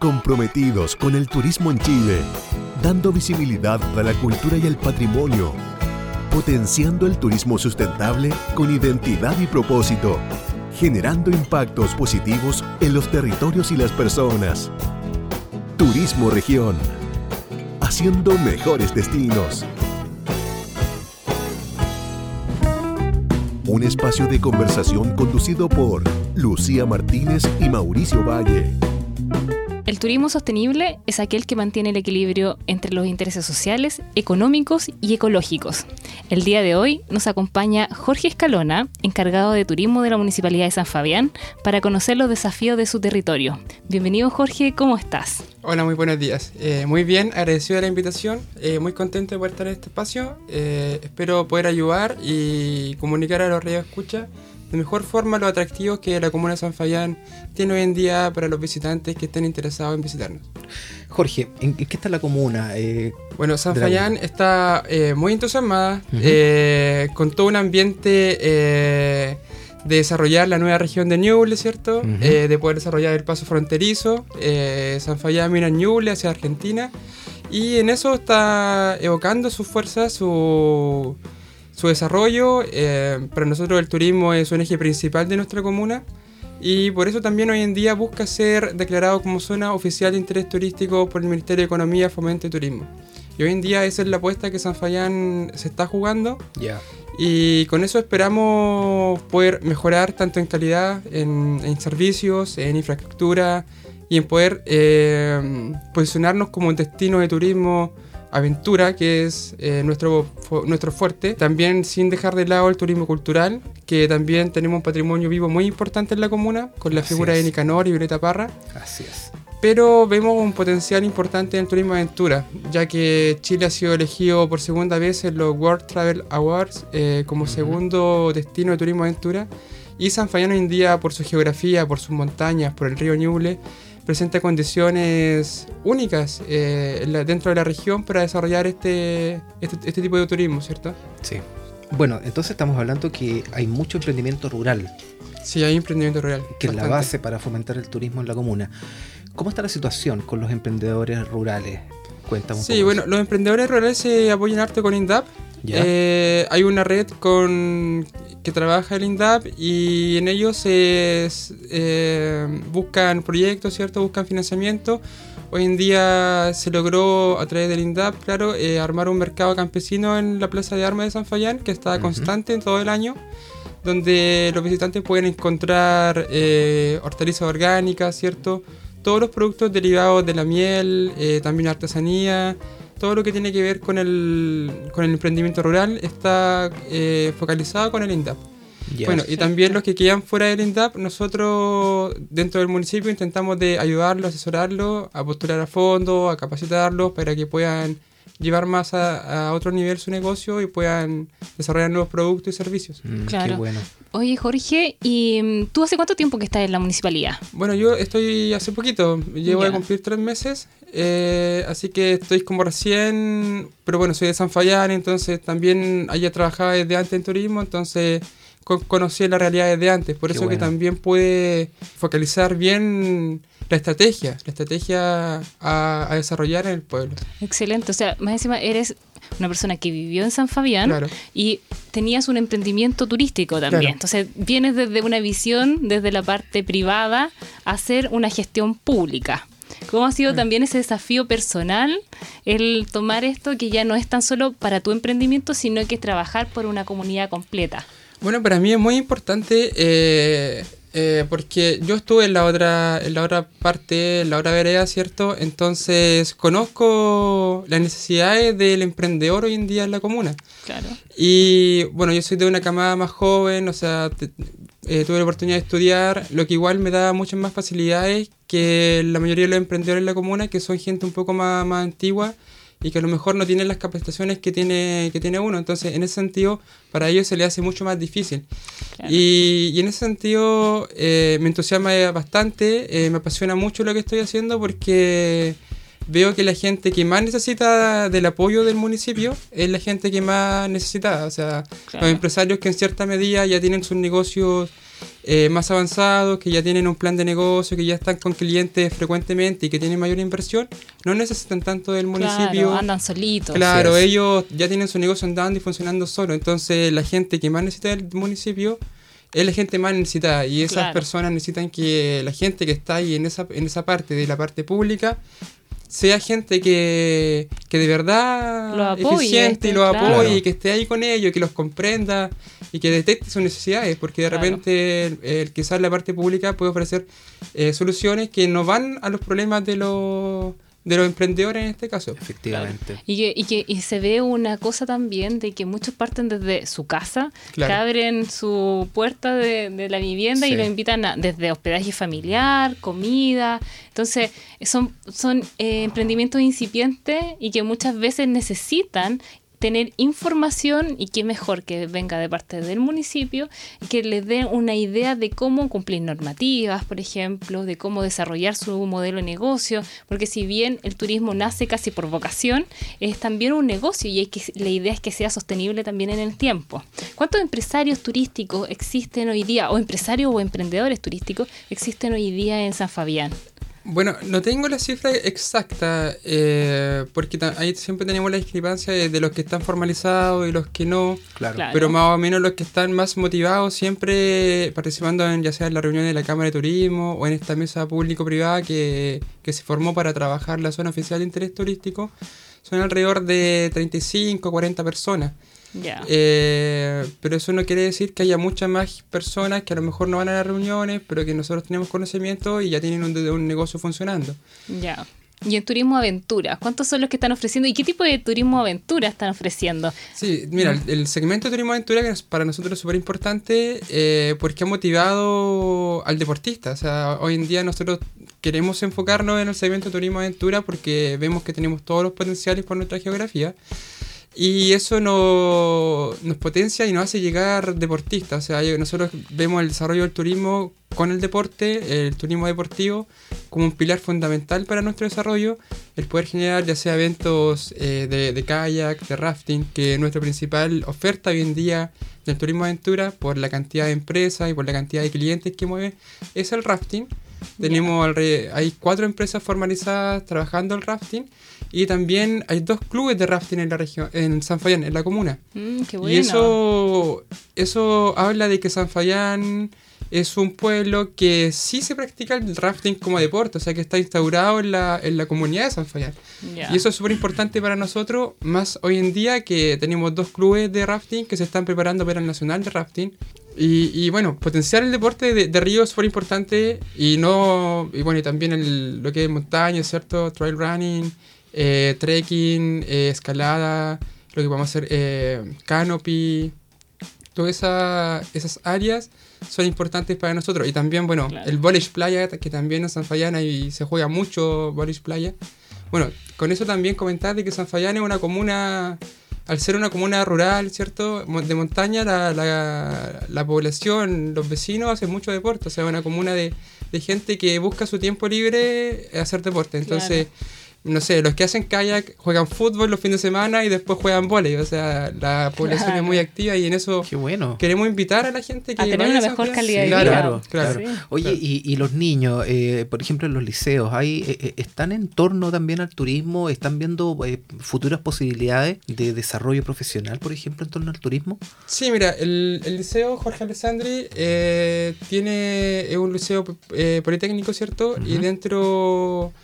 comprometidos con el turismo en Chile, dando visibilidad a la cultura y el patrimonio, potenciando el turismo sustentable con identidad y propósito, generando impactos positivos en los territorios y las personas. Turismo Región, haciendo mejores destinos. Un espacio de conversación conducido por Lucía Martínez y Mauricio Valle. El turismo sostenible es aquel que mantiene el equilibrio entre los intereses sociales, económicos y ecológicos. El día de hoy nos acompaña Jorge Escalona, encargado de turismo de la Municipalidad de San Fabián, para conocer los desafíos de su territorio. Bienvenido Jorge, ¿cómo estás? Hola, muy buenos días. Eh, muy bien, agradecido de la invitación, eh, muy contento de poder estar en este espacio. Eh, espero poder ayudar y comunicar a los reyes escucha de mejor forma los atractivos que la comuna de San Fayán tiene hoy en día para los visitantes que estén interesados en visitarnos. Jorge, ¿en qué está la comuna? Eh, bueno, San Fayán está eh, muy entusiasmada, eh, con todo un ambiente de desarrollar la nueva región de Ñuble, ¿cierto? de poder desarrollar el paso fronterizo, San Fayán mira Ñuble hacia Argentina, y en eso está evocando sus fuerzas, su su desarrollo. Eh, para nosotros el turismo es un eje principal de nuestra comuna y por eso también hoy en día busca ser declarado como zona oficial de interés turístico por el Ministerio de Economía, Fomento y Turismo. Y hoy en día esa es la apuesta que San Fayán se está jugando. Y con eso esperamos poder mejorar tanto en calidad, en, servicios, en infraestructura y en poder eh, posicionarnos como un destino de turismo aventura, que es eh, nuestro, nuestro fuerte. También sin dejar de lado el turismo cultural, que también tenemos un patrimonio vivo muy importante en la comuna, con la figura de Nicanor y Violeta Parra. Así es. Pero vemos un potencial importante en el turismo aventura, ya que Chile ha sido elegido por segunda vez en los World Travel Awards eh, como segundo destino de turismo aventura. Y San en día, por su geografía, por sus montañas, por el río Ñuble, presenta condiciones únicas eh, dentro de la región para desarrollar este, este, este, tipo de turismo, ¿cierto? Sí. Bueno, entonces estamos hablando que hay mucho emprendimiento rural. Sí, hay emprendimiento rural. Que es la base para fomentar el turismo en la comuna. ¿Cómo está la situación con los emprendedores rurales? Cuéntame un sí, bueno, los emprendedores rurales se apoyan harto con INDAP. Eh, hay una red con que trabaja el INDAP y en ellos se eh, buscan proyectos, ¿cierto? Buscan financiamiento. Hoy en día se logró a través del INDAP, claro, eh, armar un mercado campesino en la Plaza de Armas de San Fayán que está constante en todo el año, donde los visitantes pueden encontrar eh, hortalizas orgánicas, ¿cierto? Todos los productos derivados de la miel, también artesanía, todo lo que tiene que ver con el, con el emprendimiento rural está eh, focalizado con el INDAP. bueno, y también los que quedan fuera del INDAP, nosotros dentro del municipio intentamos de ayudarlos, asesorarlos, a postular a fondo, a capacitarlos para que puedan llevar más a, otro nivel su negocio y puedan desarrollar nuevos productos y servicios. Mm, claro. Qué bueno. Oye, Jorge, ¿y mm, tú hace cuánto tiempo que estás en la municipalidad? Bueno, yo estoy hace poquito, llevo a cumplir tres meses, eh, así que estoy como recién, pero bueno, soy de San Fayán, entonces también allá trabajaba desde antes en turismo, entonces conocí la realidad desde antes, por eso que también puede focalizar bien la estrategia, la estrategia a, desarrollar en el pueblo. Excelente, o sea, más encima eres una persona que vivió en San Fabián y tenías un emprendimiento turístico también. Entonces vienes desde una visión, desde la parte privada, a hacer una gestión pública. ¿Cómo ha sido también ese desafío personal el tomar esto que ya no es tan solo para tu emprendimiento, sino que es trabajar por una comunidad completa? Bueno, para mí es muy importante eh, eh, porque yo estuve en la otra en la otra parte, en la otra vereda, ¿cierto? Entonces conozco las necesidades del emprendedor hoy en día en la comuna. Claro. Y bueno, yo soy de una camada más joven, o sea, eh, tuve la oportunidad de estudiar, lo que igual me da muchas más facilidades que la mayoría de los emprendedores en la comuna, que son gente un poco más, más antigua y que a lo mejor no tienen las capacitaciones que tiene, que tiene uno. Entonces, en ese sentido, para ellos se les hace mucho más difícil. Y, en ese sentido, eh, me entusiasma bastante, eh, me apasiona mucho lo que estoy haciendo porque veo que la gente que más necesita del apoyo del municipio es la gente que más necesita. O sea, los empresarios que en cierta medida ya tienen sus negocios eh, más avanzados, que ya tienen un plan de negocio, que ya están con clientes frecuentemente y que tienen mayor inversión, no necesitan tanto del municipio. Claro, andan solitos. Claro, ellos ya tienen su negocio andando y funcionando solo. Entonces, la gente que más necesita del municipio es la gente más necesitada y esas personas necesitan que la gente que está ahí en esa, en esa parte de la parte pública sea gente que, que de verdad lo eficiente y lo apoye y que esté ahí con ellos, que los comprenda y que detecte sus necesidades, porque de repente el, que sale la parte pública puede ofrecer eh, soluciones que no van a los problemas de los de los emprendedores en este caso. Efectivamente. Y, que, y, que, y se ve una cosa también de que muchos parten desde su casa, que abren su puerta de, la vivienda y lo invitan a, desde hospedaje familiar, comida. Entonces, son, son eh, emprendimientos incipientes y que muchas veces necesitan tener información y qué mejor que venga de parte del municipio que les dé una idea de cómo cumplir normativas, por ejemplo, de cómo desarrollar su modelo de negocio, porque si bien el turismo nace casi por vocación, es también un negocio y hay que, la idea es que sea sostenible también en el tiempo. ¿Cuántos empresarios turísticos existen hoy día, o empresarios o emprendedores turísticos existen hoy día en San Fabián? Bueno, no tengo la cifra exacta, eh, porque ahí siempre tenemos la discrepancia de, los que están formalizados y los que no. Claro. Pero más o menos los que están más motivados, siempre participando en ya sea en la reunión de la Cámara de Turismo o en esta mesa público-privada que, que se formó para trabajar la zona oficial de interés turístico, son alrededor de 35 40 personas. Eh, pero eso no quiere decir que haya muchas más personas que a lo mejor no van a las reuniones, pero que nosotros tenemos conocimiento y ya tienen un, negocio funcionando. Ya. Y en turismo aventura, ¿cuántos son los que están ofreciendo y qué tipo de turismo aventura están ofreciendo? Sí, mira, el, segmento de turismo aventura que para nosotros es súper importante eh, porque ha motivado al deportista. O sea, hoy en día nosotros queremos enfocarnos en el segmento de turismo aventura porque vemos que tenemos todos los potenciales por nuestra geografía. Y eso nos, potencia y nos hace llegar deportistas. O sea, nosotros vemos el desarrollo del turismo con el deporte, el turismo deportivo, como un pilar fundamental para nuestro desarrollo. El poder generar ya sea eventos eh, de, de, kayak, de rafting, que es nuestra principal oferta hoy en día del turismo aventura, por la cantidad de empresas y por la cantidad de clientes que mueve, es el rafting. Tenemos, hay cuatro empresas formalizadas trabajando el rafting y también hay dos clubes de rafting en la región, en San Fayán, en la comuna. Mm, y eso, eso habla de que San Fayán es un pueblo que sí se practica el rafting como deporte, o sea que está instaurado en la, en la comunidad de San Fayán. Y eso es súper importante para nosotros, más hoy en día que tenemos dos clubes de rafting que se están preparando para el Nacional de Rafting. Y, y bueno, potenciar el deporte de, de río es súper importante y no y bueno, y también el, lo que es montaña, ¿cierto? Trail running eh, trekking, eh, escalada, lo que vamos a hacer, eh, canopy, todas esa, esas áreas son importantes para nosotros. Y también, bueno, el Village Playa, que también en San y se juega mucho Village Playa. Bueno, con eso también comentar de que San Fayán es una comuna, al ser una comuna rural, ¿cierto? De montaña, la, la, la población, los vecinos hacen mucho deporte, o sea, una comuna de, de gente que busca su tiempo libre hacer deporte. Entonces no sé, los que hacen kayak juegan fútbol los fines de semana y después juegan volei. O sea, la población es muy activa y en eso bueno. queremos invitar a la gente que a tener una mejor calidad de vida. Claro, claro. Oye, Y, y, los niños, eh, por ejemplo, en los liceos, ¿hay, eh, eh, ¿están en torno también al turismo? ¿Están viendo futuras posibilidades de desarrollo profesional, por ejemplo, en torno al turismo? Sí, mira, el, liceo Jorge Alessandri tiene, es un liceo politécnico, ¿cierto? Y dentro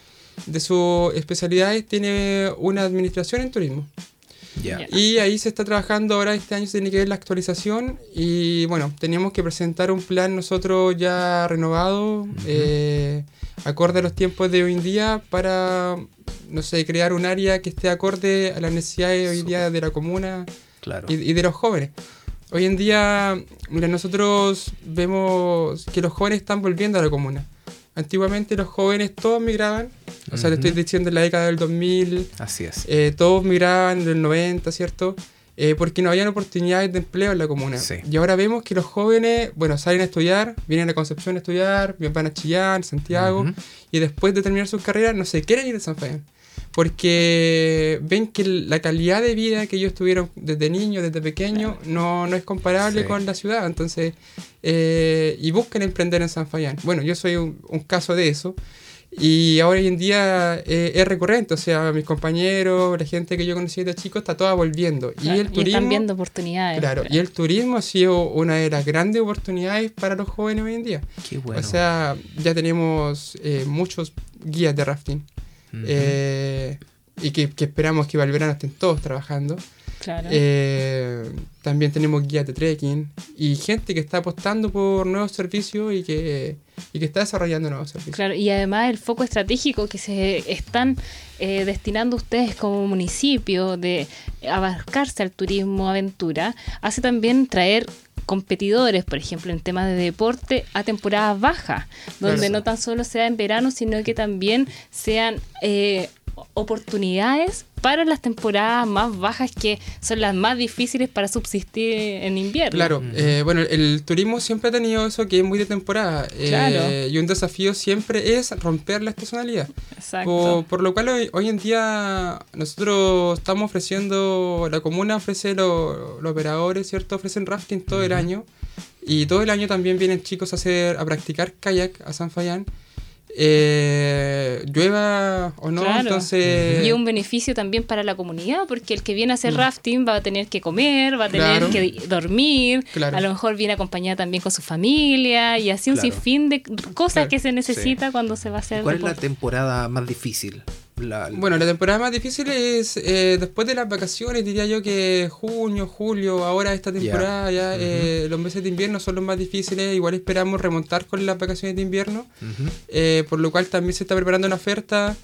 de sus especialidades tiene una administración en turismo. Y ahí se está trabajando ahora, este año se tiene que ver la actualización y bueno, teníamos que presentar un plan nosotros ya renovado, eh, acorde a los tiempos de hoy en día para, no sé, crear un área que esté acorde a las necesidades hoy día de la comuna y, y, de los jóvenes. Hoy en día, mira, nosotros vemos que los jóvenes están volviendo a la comuna. Antiguamente los jóvenes todos migraban, o sea, le estoy diciendo en la década del 2000. Así es. Eh, todos migraban del 90, ¿cierto? Eh, porque no habían oportunidades de empleo en la comuna. Y ahora vemos que los jóvenes, bueno, salen a estudiar, vienen a Concepción a estudiar, van a Chillán, Santiago, y después de terminar sus carreras no se quieren ir a San Fabián. Porque ven que la calidad de vida que ellos tuvieron desde niños, desde pequeños, no, no es comparable con la ciudad. Entonces, eh, y buscan emprender en San Fayán. Bueno, yo soy un, caso de eso. Y ahora hoy en día eh, es recurrente, o sea, mis compañeros, la gente que yo conocí de chico está toda volviendo. y el turismo. están viendo oportunidades. Claro, y el turismo ha sido una de las grandes oportunidades para los jóvenes hoy en día. Qué bueno. O sea, ya tenemos eh, muchos guías de rafting. Eh, y que, esperamos que Valverano estén todos trabajando. Eh, también tenemos guías de trekking y gente que está apostando por nuevos servicios y que, y que está desarrollando nuevos servicios. Claro, y además el foco estratégico que se están eh, destinando ustedes como municipio de abarcarse al turismo aventura, hace también traer competidores, por ejemplo, en temas de deporte, a temporadas bajas, donde no tan solo sea en verano, sino que también sean eh, oportunidades para las temporadas más bajas que son las más difíciles para subsistir en invierno. Claro, eh, bueno, el turismo siempre ha tenido eso que es muy de temporada. Eh, y un desafío siempre es romper la estacionalidad. Exacto. Por, lo cual hoy, en día nosotros estamos ofreciendo, la comuna ofrece los operadores, ¿cierto? Ofrecen rafting todo el año. Y todo el año también vienen chicos a hacer a practicar kayak a San Fayán eh, llueva o no, entonces... Y un beneficio también para la comunidad, porque el que viene a hacer mm. rafting va a tener que comer, va a tener que dormir, a lo mejor viene acompañada también con su familia y así un sinfín de cosas que se necesita cuando se va a hacer... ¿Cuál es la temporada más difícil? Bueno, la temporada más difícil es eh, después de las vacaciones, diría yo que junio, julio, ahora esta temporada, ya eh, los meses de invierno son los más difíciles. Igual esperamos remontar con las vacaciones de invierno, eh, por lo cual también se está preparando una oferta.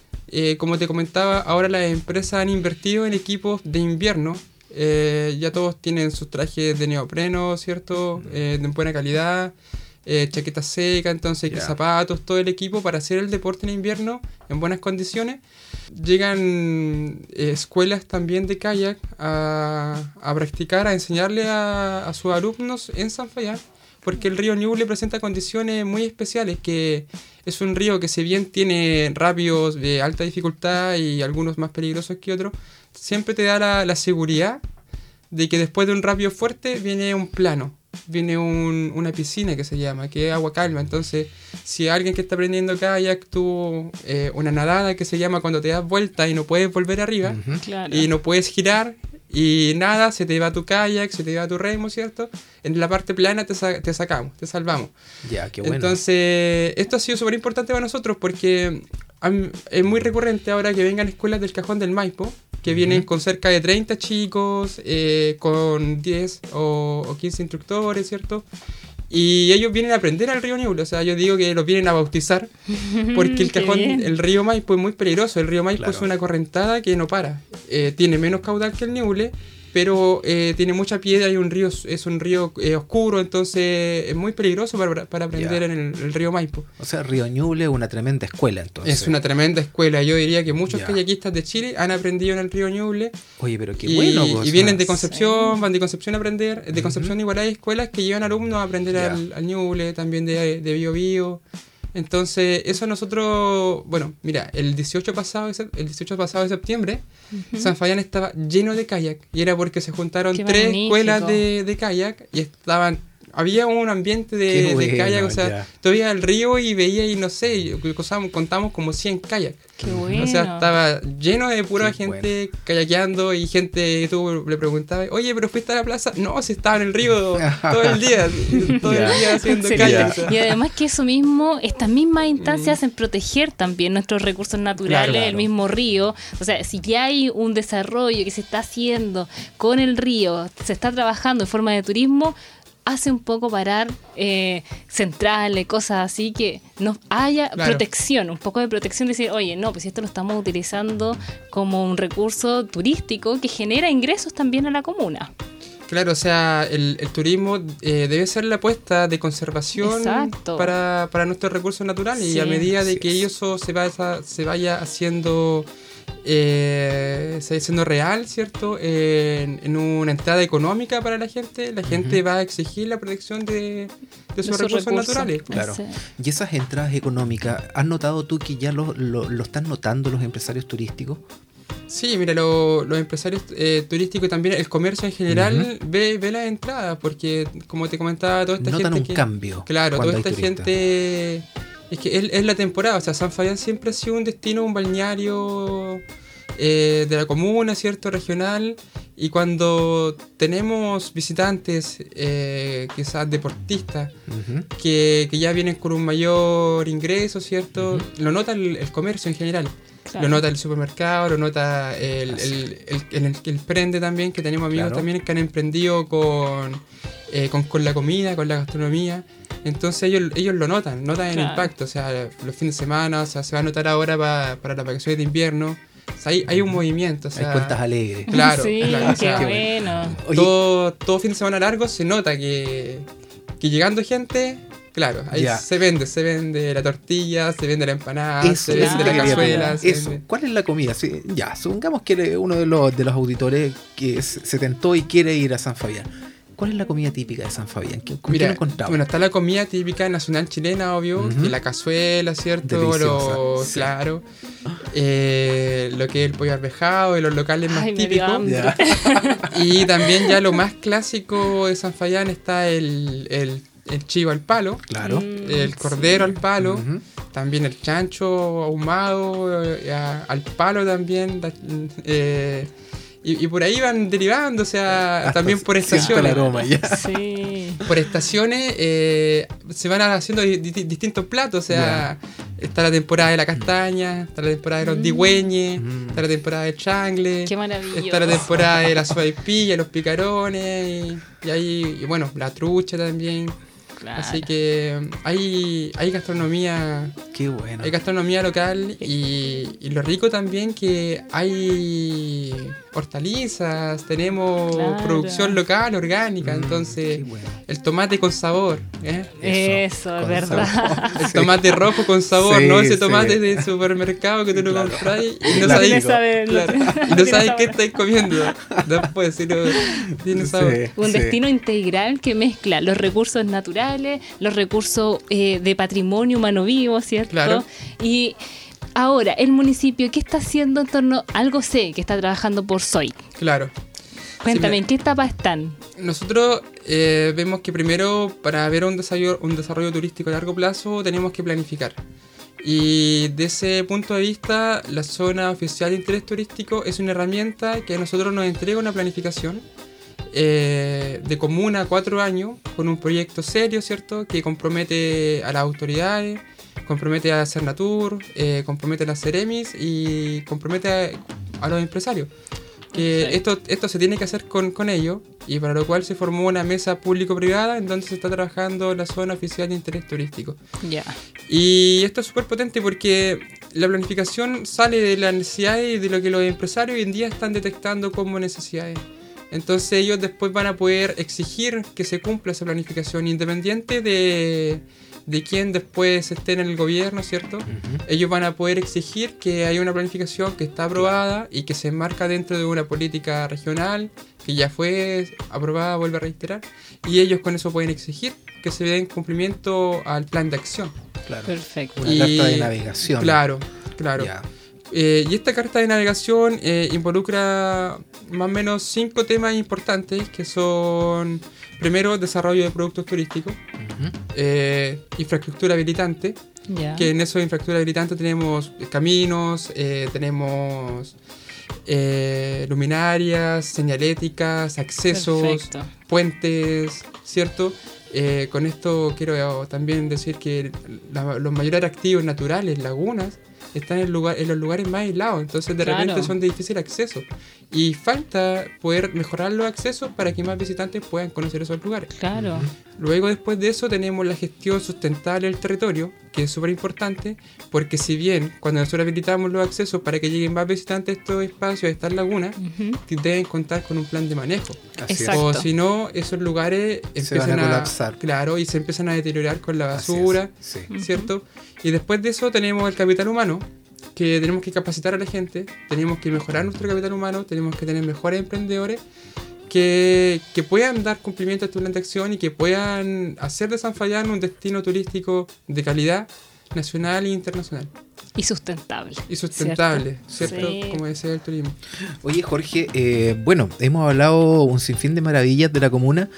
como te comentaba, ahora las empresas han invertido en equipos de invierno. ya todos tienen sus trajes de neopreno, ¿cierto? de buena calidad. Chaqueta seca, entonces zapatos, todo el equipo para hacer el deporte en invierno en buenas condiciones. Llegan eh, escuelas también de kayak a, practicar, a enseñarle a, sus alumnos en San Fayán, porque el río Ñuble presenta condiciones muy especiales, que es un río que si bien tiene rápidos de alta dificultad y algunos más peligrosos que otros, siempre te da la, la seguridad de que después de un rápido fuerte viene un plano viene un, una piscina que se llama, que es agua calma. Entonces, si alguien que está aprendiendo kayak tuvo eh, una nadada que se llama cuando te das vuelta y no puedes volver arriba, y no puedes girar, y nada, se te va tu kayak, se te va tu remo, ¿cierto? En la parte plana te, te sacamos, te salvamos. Ya, qué bueno. Entonces, esto ha sido súper importante para nosotros porque es muy recurrente ahora que vengan escuelas del cajón del Maipo que vienen con cerca de 30 chicos, eh, con 10 o, 15 instructores, ¿cierto? Y ellos vienen a aprender al río Ñuble, o sea, yo digo que los vienen a bautizar, porque el cajón, el río Maipo es muy peligroso, el río Maipo es una correntada que no para, eh, tiene menos caudal que el Ñuble, pero eh, tiene mucha piedra y un río es un río eh, oscuro, entonces es muy peligroso para, para aprender en el, río Maipo. O sea, Río Ñuble es una tremenda escuela entonces. Es una tremenda escuela. Yo diría que muchos kayakistas de Chile han aprendido en el río Ñuble. Oye, pero qué bueno. y vienen de Concepción, van de Concepción a aprender. De Concepción igual hay escuelas que llevan alumnos a aprender al, al, Ñuble, también de, de Bio Bio. Entonces, eso nosotros, bueno, mira, el 18 pasado, el 18 pasado de septiembre, San Fayán estaba lleno de kayak y era porque se juntaron tres escuelas de, de kayak y estaban había un ambiente de, de kayak, o sea, todavía el río y veía y no sé, contamos como 100 kayak. Qué bueno. O sea, estaba lleno de pura gente kayakeando y gente, tú le preguntabas, oye, pero fuiste a la plaza. No, si estaba en el río todo el día, todo el día haciendo kayak. Y además que eso mismo, estas mismas instancias hacen proteger también nuestros recursos naturales, el mismo río. O sea, si ya hay un desarrollo que se está haciendo con el río, se está trabajando en forma de turismo, hace un poco parar eh, centrales, cosas así, que no haya protección, un poco de protección, decir, oye, no, pues esto lo estamos utilizando como un recurso turístico que genera ingresos también a la comuna. Claro, o sea, el, turismo eh, debe ser la apuesta de conservación para, nuestros recursos naturales y a medida de que eso se vaya, se vaya haciendo eh, se siendo real, ¿cierto? en, una entrada económica para la gente, la gente va a exigir la protección de, sus recursos, naturales. Claro. Y esas entradas económicas, ¿has notado tú que ya lo, lo, están notando los empresarios turísticos? Sí, mira, los empresarios eh, turísticos y también el comercio en general ve, ve las entradas, porque como te comentaba, toda esta Notan gente. un cambio. Claro, toda esta gente es que es, la temporada, o sea, San Fabián siempre ha sido un destino, un balneario eh, de la comuna, ¿cierto? Regional. Y cuando tenemos visitantes, eh, quizás deportistas, que, ya vienen con un mayor ingreso, ¿cierto? Lo nota el, comercio en general. Lo nota el supermercado, lo nota el, el, el, prende también, que tenemos amigos también que han emprendido con, eh, con, con, la comida, con la gastronomía. Entonces ellos, ellos lo notan, notan el impacto. O sea, los fines de semana, o sea, se va a notar ahora para, para las vacaciones de invierno. O sea, hay, hay, un movimiento. O sea, hay cuentas alegres. Claro, sí, claro. qué bueno. Todo, todo fin de semana largo se nota que, que llegando gente, claro, ahí se vende, se vende la tortilla, se vende la empanada, se vende la cazuela. Eso. ¿Cuál es la comida? ya, supongamos que uno de los, de los auditores que se tentó y quiere ir a San Fabián ¿Cuál es la comida típica de San Fabián? ¿Qué, Mira, Bueno, está la comida típica nacional chilena, obvio, la cazuela, ¿cierto? Lo, Claro. Eh, lo que es el pollo arvejado y los locales más típicos. y también ya lo más clásico de San Fabián está el, el, chivo al palo. Claro. el cordero al palo. También el chancho ahumado eh, al palo también. Eh, y, por ahí van derivando, o sea, también por estaciones. Sí. Por estaciones eh, se van haciendo distintos platos, o sea, está la temporada de la castaña, está la temporada de los mm. digüeñes, mm. está la temporada de changle, Qué maravilloso. está la temporada de la suaipilla, los picarones, y, y ahí, y bueno, la trucha también. Así que um, hay, hay gastronomía. Qué bueno. Hay gastronomía local y, y lo rico también que hay hortalizas, tenemos producción local, orgánica, mm, entonces el tomate con sabor. ¿eh? Eso, es verdad. El tomate rojo con sabor, no ese tomate de supermercado que tú lo compras y no sabes, no sabes qué estás comiendo. Después, si no tiene sabor. Un destino integral que mezcla los recursos naturales, los recursos eh, de patrimonio humano vivo, ¿cierto? Claro. Y Ahora, el municipio, ¿qué está haciendo en torno? Algo sé que está trabajando por SOI. Claro. Cuéntame, ¿en qué etapa están? Nosotros eh, vemos que primero para ver un desarrollo, un desarrollo turístico a largo plazo tenemos que planificar. Y de ese punto de vista, la zona oficial de interés turístico es una herramienta que a nosotros nos entrega una planificación eh, de comuna a cuatro años con un proyecto serio, ¿cierto? Que compromete a las autoridades, compromete a Cernatur, eh, compromete a las Ceremis y compromete a, los empresarios. Que esto, esto se tiene que hacer con, con ellos y para lo cual se formó una mesa público-privada en donde se está trabajando la zona oficial de interés turístico. Ya. Y esto es súper potente porque la planificación sale de las necesidades y de lo que los empresarios hoy en día están detectando como necesidades. Entonces ellos después van a poder exigir que se cumpla esa planificación independiente de de quién después esté en el gobierno, ¿cierto? Ellos van a poder exigir que haya una planificación que está aprobada y que se enmarca dentro de una política regional que ya fue aprobada, vuelve a reiterar, y ellos con eso pueden exigir que se den cumplimiento al plan de acción. Claro. Perfecto. Una carta de navegación. Claro, claro. Eh, y esta carta de navegación eh, involucra más o menos cinco temas importantes que son, primero, desarrollo de productos turísticos, eh, infraestructura habilitante, que en eso de infraestructura habilitante tenemos caminos, tenemos luminarias, señaléticas, accesos, puentes, ¿cierto? con esto quiero también decir que los mayores activos naturales, lagunas, están en, lugar, en los lugares más aislados, entonces de repente son de difícil acceso. Y falta poder mejorar los accesos para que más visitantes puedan conocer esos lugares. Claro. Luego después de eso tenemos la gestión sustentable del territorio, que es súper importante, porque si bien cuando nosotros habilitamos los accesos para que lleguen más visitantes a estos espacios, a estas lagunas, deben contar con un plan de manejo. O si no, esos lugares empiezan a, colapsar. Claro, y se empiezan a deteriorar con la basura, ¿cierto? Y después de eso tenemos el capital humano, que tenemos que capacitar a la gente, tenemos que mejorar nuestro capital humano, tenemos que tener mejores emprendedores que, que puedan dar cumplimiento a tu plan de acción y que puedan hacer de San Fayán un destino turístico de calidad nacional e internacional. Y sustentable. Y sustentable, ¿cierto? Como decía el turismo. Oye, Jorge, eh, bueno, hemos hablado un sinfín de maravillas de la comuna.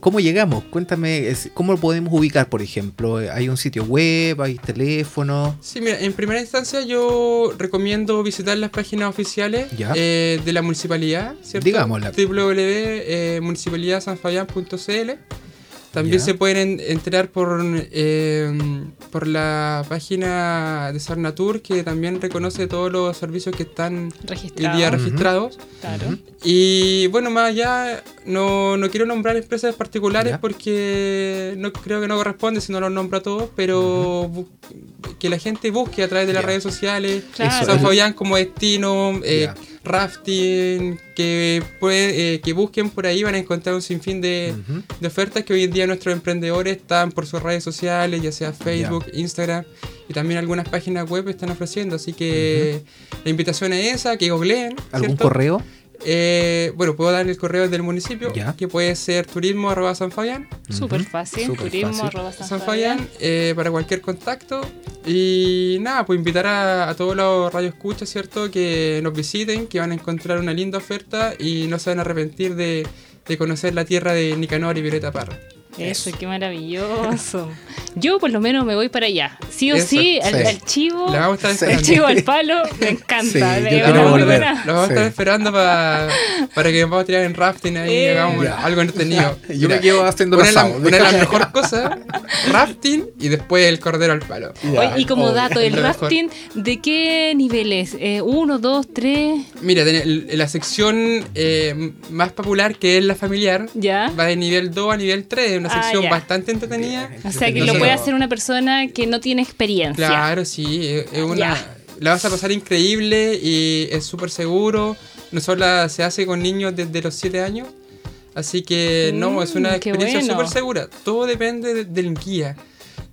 ¿Cómo llegamos? Cuéntame, ¿cómo lo podemos ubicar, por ejemplo? ¿Hay un sitio web? ¿Hay teléfono? Sí, mira, en primera instancia yo recomiendo visitar las páginas oficiales eh, de la municipalidad, ¿cierto? Digámosla. www.municipalidadsanfallan.cl también se pueden enterar por, em, por la página de Sarnatur, que también reconoce todos los servicios que están hoy día registrados. Y bueno, más allá, no, no quiero nombrar empresas particulares porque no creo que no corresponde si no los nombro a todos, pero que la gente busque a través de las redes sociales San Fabián como destino. Eh, rafting, que, puede, eh, que busquen por ahí, van a encontrar un sinfín de, de, ofertas que hoy en día nuestros emprendedores están por sus redes sociales, ya sea Facebook, Instagram, y también algunas páginas web están ofreciendo. Así que la invitación es esa, que googleen. ¿Algún correo? Eh, bueno, puedo dar el correo del municipio, que puede ser turismo arroba San Fabián. Súper fácil, turismo arroba San, Fabián. Eh, para cualquier contacto. Y nada, pues invitar a, todos los radioescuchas, ¿cierto? Que nos visiten, que van a encontrar una linda oferta y no se van a arrepentir de, de conocer la tierra de Nicanor y Violeta Parra. Eso, qué maravilloso. Yo por lo menos me voy para allá. Sí o sí, el, chivo. El chivo al palo, me encanta. lo vamos a estar esperando para, para que vamos a tirar en rafting ahí y eh. hagamos algo entretenido. Yo me quedo haciendo una, la, una de las mejores cosas, rafting y después el cordero al palo. y como dato, el rafting, ¿de qué niveles? Eh, ¿Uno, dos, tres? Mira, la sección eh, más popular que es la familiar ¿Ya? va de nivel 2 a nivel 3 una ah, sección bastante entretenida. O sea, que lo puede hacer una persona que no tiene experiencia. Claro, sí. Es una, la vas a pasar increíble y es súper seguro. No solo se hace con niños desde los 7 años. Así que no, es una mm, experiencia súper segura. Todo depende del guía.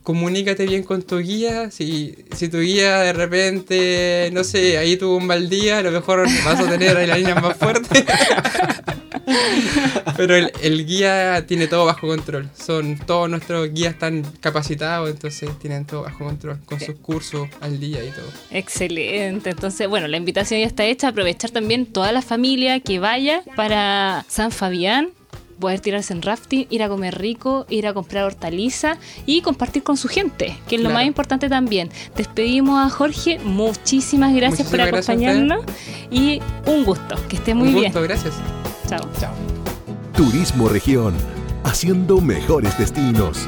Comunícate bien con tu guía. Si, si tu guía de repente, no sé, ahí tuvo un mal día, a lo mejor vas a tener la línea más fuerte. Pero el, guía tiene todo bajo control. Son todos nuestros guías están capacitados, entonces tienen todo bajo control, con sus cursos al día y todo. Excelente. Entonces, bueno, la invitación ya está hecha. Aprovechar también toda la familia que vaya para San Fabián poder tirarse en rafting, ir a comer rico, ir a comprar hortaliza y compartir con su gente, que es lo más importante también. Despedimos a Jorge, muchísimas gracias por acompañarnos y un gusto, que esté muy un gusto, bien. gracias. Turismo Región, haciendo mejores destinos.